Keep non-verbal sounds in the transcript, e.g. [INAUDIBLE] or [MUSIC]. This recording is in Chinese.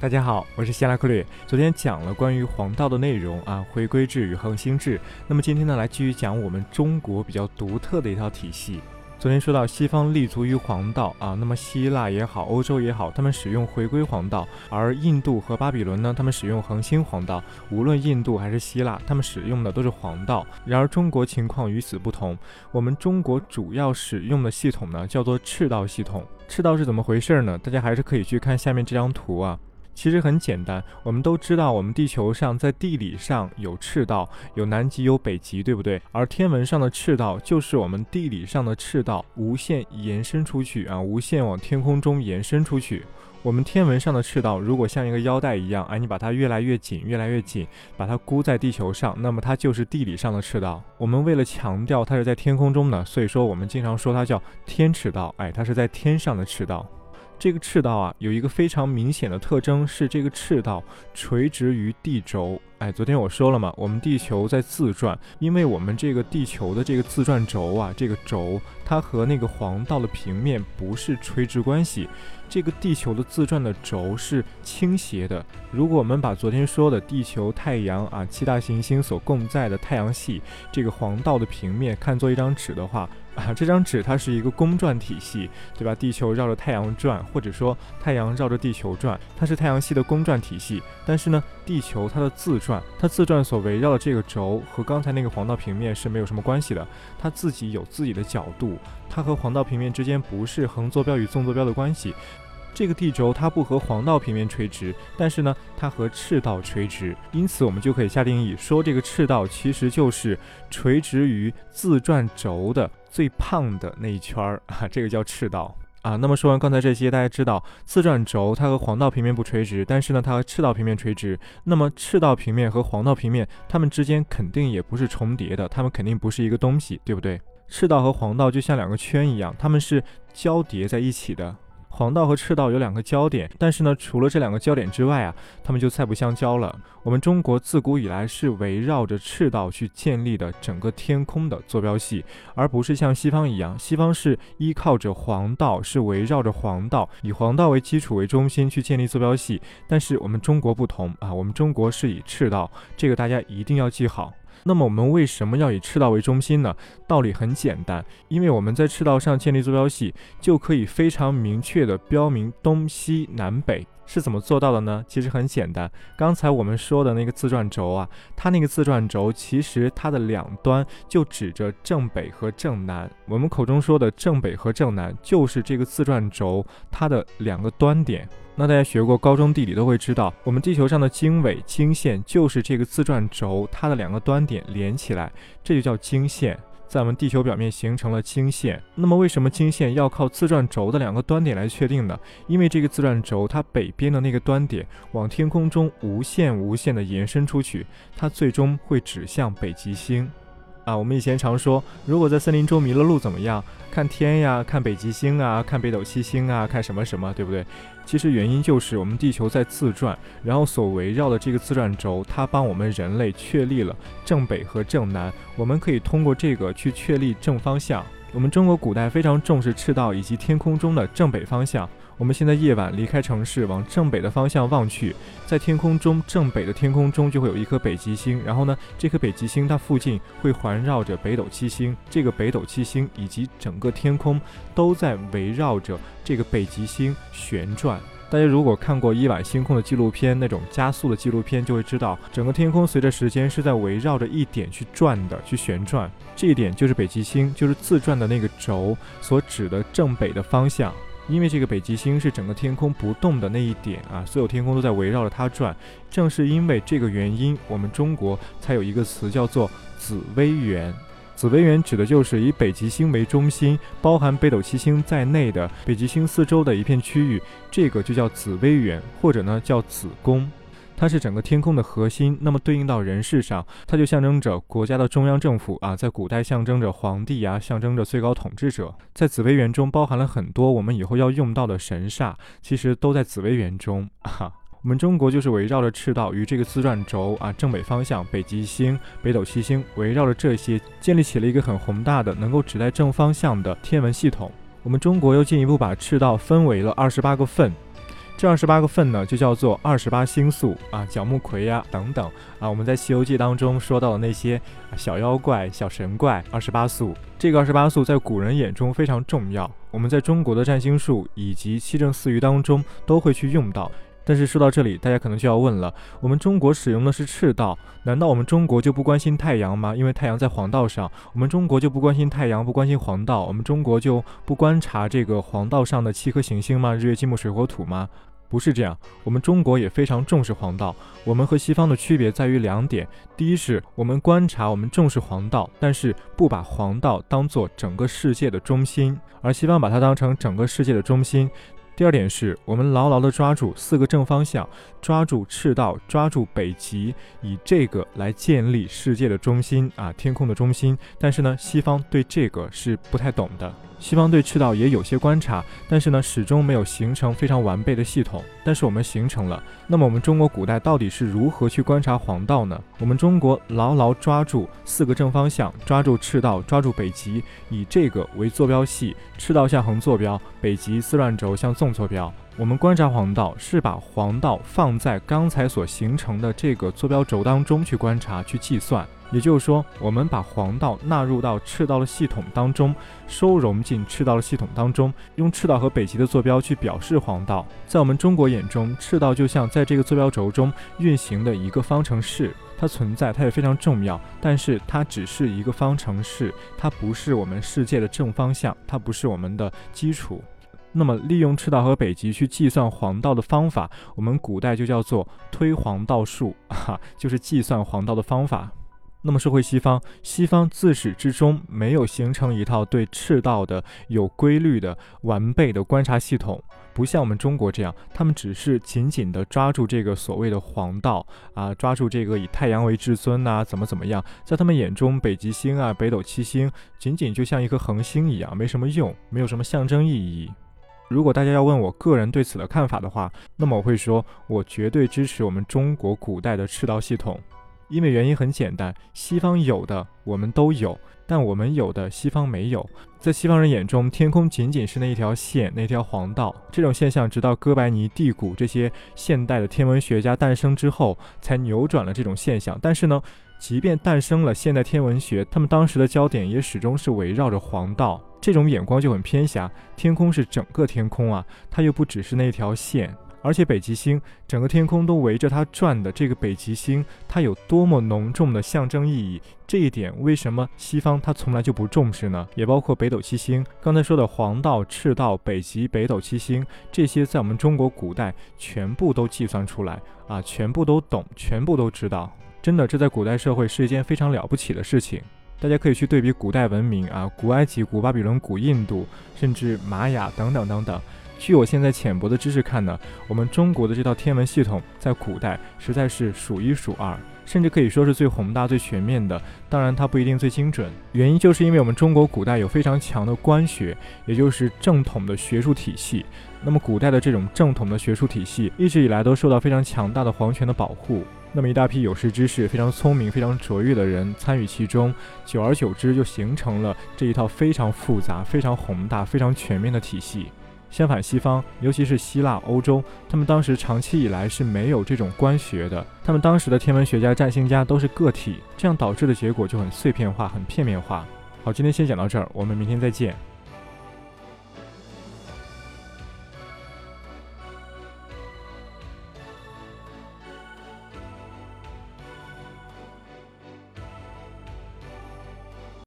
大家好，我是希拉克略。昨天讲了关于黄道的内容啊，回归制与恒星制。那么今天呢，来继续讲我们中国比较独特的一套体系。昨天说到西方立足于黄道啊，那么希腊也好，欧洲也好，他们使用回归黄道；而印度和巴比伦呢，他们使用恒星黄道。无论印度还是希腊，他们使用的都是黄道。然而中国情况与此不同，我们中国主要使用的系统呢，叫做赤道系统。赤道是怎么回事呢？大家还是可以去看下面这张图啊。其实很简单，我们都知道，我们地球上在地理上有赤道，有南极，有北极，对不对？而天文上的赤道就是我们地理上的赤道，无限延伸出去啊，无限往天空中延伸出去。我们天文上的赤道如果像一个腰带一样，哎，你把它越来越紧，越来越紧，把它箍在地球上，那么它就是地理上的赤道。我们为了强调它是在天空中的，所以说我们经常说它叫天赤道，哎，它是在天上的赤道。这个赤道啊，有一个非常明显的特征，是这个赤道垂直于地轴。哎，昨天我说了嘛，我们地球在自转，因为我们这个地球的这个自转轴啊，这个轴它和那个黄道的平面不是垂直关系。这个地球的自转的轴是倾斜的。如果我们把昨天说的地球、太阳啊七大行星所共在的太阳系这个黄道的平面看作一张纸的话啊，这张纸它是一个公转体系，对吧？地球绕着太阳转，或者说太阳绕着地球转，它是太阳系的公转体系。但是呢，地球它的自转，它自转所围绕的这个轴和刚才那个黄道平面是没有什么关系的，它自己有自己的角度，它和黄道平面之间不是横坐标与纵坐标的关系。这个地轴它不和黄道平面垂直，但是呢，它和赤道垂直，因此我们就可以下定义说，这个赤道其实就是垂直于自转轴的最胖的那一圈儿啊，这个叫赤道啊。那么说完刚才这些，大家知道自转轴它和黄道平面不垂直，但是呢，它和赤道平面垂直。那么赤道平面和黄道平面，它们之间肯定也不是重叠的，它们肯定不是一个东西，对不对？赤道和黄道就像两个圈一样，它们是交叠在一起的。黄道和赤道有两个焦点，但是呢，除了这两个焦点之外啊，它们就再不相交了。我们中国自古以来是围绕着赤道去建立的整个天空的坐标系，而不是像西方一样，西方是依靠着黄道，是围绕着黄道，以黄道为基础为中心去建立坐标系。但是我们中国不同啊，我们中国是以赤道，这个大家一定要记好。那么我们为什么要以赤道为中心呢？道理很简单，因为我们在赤道上建立坐标系，就可以非常明确地标明东西南北。是怎么做到的呢？其实很简单，刚才我们说的那个自转轴啊，它那个自转轴其实它的两端就指着正北和正南。我们口中说的正北和正南，就是这个自转轴它的两个端点。那大家学过高中地理都会知道，我们地球上的经纬经线就是这个自转轴它的两个端点连起来，这就叫经线。在我们地球表面形成了经线，那么为什么经线要靠自转轴的两个端点来确定呢？因为这个自转轴它北边的那个端点往天空中无限无限的延伸出去，它最终会指向北极星。啊，我们以前常说，如果在森林中迷了路怎么样？看天呀，看北极星啊，看北斗七星啊，看什么什么，对不对？其实原因就是我们地球在自转，然后所围绕的这个自转轴，它帮我们人类确立了正北和正南。我们可以通过这个去确立正方向。我们中国古代非常重视赤道以及天空中的正北方向。我们现在夜晚离开城市，往正北的方向望去，在天空中正北的天空中就会有一颗北极星。然后呢，这颗北极星它附近会环绕着北斗七星，这个北斗七星以及整个天空都在围绕着这个北极星旋转。大家如果看过夜晚星空的纪录片，那种加速的纪录片，就会知道整个天空随着时间是在围绕着一点去转的，去旋转。这一点就是北极星，就是自转的那个轴所指的正北的方向。因为这个北极星是整个天空不动的那一点啊，所有天空都在围绕着它转。正是因为这个原因，我们中国才有一个词叫做紫微垣。紫微垣指的就是以北极星为中心，包含北斗七星在内的北极星四周的一片区域，这个就叫紫微垣，或者呢叫紫宫。它是整个天空的核心，那么对应到人世上，它就象征着国家的中央政府啊，在古代象征着皇帝啊，象征着最高统治者。在紫微垣中包含了很多我们以后要用到的神煞，其实都在紫微垣中 [LAUGHS] 啊。我们中国就是围绕着赤道与这个自转轴啊，正北方向、北极星、北斗七星，围绕着这些建立起了一个很宏大的、能够指代正方向的天文系统。我们中国又进一步把赤道分为了二十八个份。这二十八个份呢，就叫做二十八星宿啊，角木魁呀等等啊。我们在《西游记》当中说到的那些小妖怪、小神怪，二十八宿。这个二十八宿在古人眼中非常重要，我们在中国的占星术以及七政四余当中都会去用到。但是说到这里，大家可能就要问了：我们中国使用的是赤道，难道我们中国就不关心太阳吗？因为太阳在黄道上，我们中国就不关心太阳，不关心黄道，我们中国就不观察这个黄道上的七颗行星吗？日月金木水火土吗？不是这样，我们中国也非常重视黄道。我们和西方的区别在于两点：第一是我们观察，我们重视黄道，但是不把黄道当做整个世界的中心，而西方把它当成整个世界的中心。第二点是我们牢牢地抓住四个正方向，抓住赤道，抓住北极，以这个来建立世界的中心啊，天空的中心。但是呢，西方对这个是不太懂的。西方对赤道也有些观察，但是呢，始终没有形成非常完备的系统。但是我们形成了。那么我们中国古代到底是如何去观察黄道呢？我们中国牢牢抓住四个正方向，抓住赤道，抓住北极，以这个为坐标系，赤道向横坐标，北极自转轴向纵坐标。我们观察黄道是把黄道放在刚才所形成的这个坐标轴当中去观察、去计算。也就是说，我们把黄道纳入到赤道的系统当中，收容进赤道的系统当中，用赤道和北极的坐标去表示黄道。在我们中国眼中，赤道就像在这个坐标轴中运行的一个方程式，它存在，它也非常重要，但是它只是一个方程式，它不是我们世界的正方向，它不是我们的基础。那么，利用赤道和北极去计算黄道的方法，我们古代就叫做推黄道术，哈，就是计算黄道的方法。那么，说回西方，西方自始至终没有形成一套对赤道的有规律的完备的观察系统，不像我们中国这样，他们只是紧紧地抓住这个所谓的黄道啊，抓住这个以太阳为至尊呐，怎么怎么样，在他们眼中，北极星啊、北斗七星仅仅就像一颗恒星一样，没什么用，没有什么象征意义。如果大家要问我个人对此的看法的话，那么我会说，我绝对支持我们中国古代的赤道系统。因为原因很简单，西方有的我们都有，但我们有的西方没有。在西方人眼中，天空仅仅是那一条线，那条黄道。这种现象直到哥白尼、地谷这些现代的天文学家诞生之后，才扭转了这种现象。但是呢，即便诞生了现代天文学，他们当时的焦点也始终是围绕着黄道。这种眼光就很偏狭。天空是整个天空啊，它又不只是那条线。而且北极星整个天空都围着它转的这个北极星，它有多么浓重的象征意义？这一点为什么西方它从来就不重视呢？也包括北斗七星，刚才说的黄道、赤道、北极、北斗七星，这些在我们中国古代全部都计算出来啊，全部都懂，全部都知道。真的，这在古代社会是一件非常了不起的事情。大家可以去对比古代文明啊，古埃及、古巴比伦、古印度，甚至玛雅等等等等。据我现在浅薄的知识看呢，我们中国的这套天文系统在古代实在是数一数二，甚至可以说是最宏大、最全面的。当然，它不一定最精准，原因就是因为我们中国古代有非常强的官学，也就是正统的学术体系。那么，古代的这种正统的学术体系一直以来都受到非常强大的皇权的保护。那么，一大批有识之士、非常聪明、非常卓越的人参与其中，久而久之就形成了这一套非常复杂、非常宏大、非常全面的体系。相反，西方，尤其是希腊、欧洲，他们当时长期以来是没有这种官学的。他们当时的天文学家、占星家都是个体，这样导致的结果就很碎片化、很片面化。好，今天先讲到这儿，我们明天再见。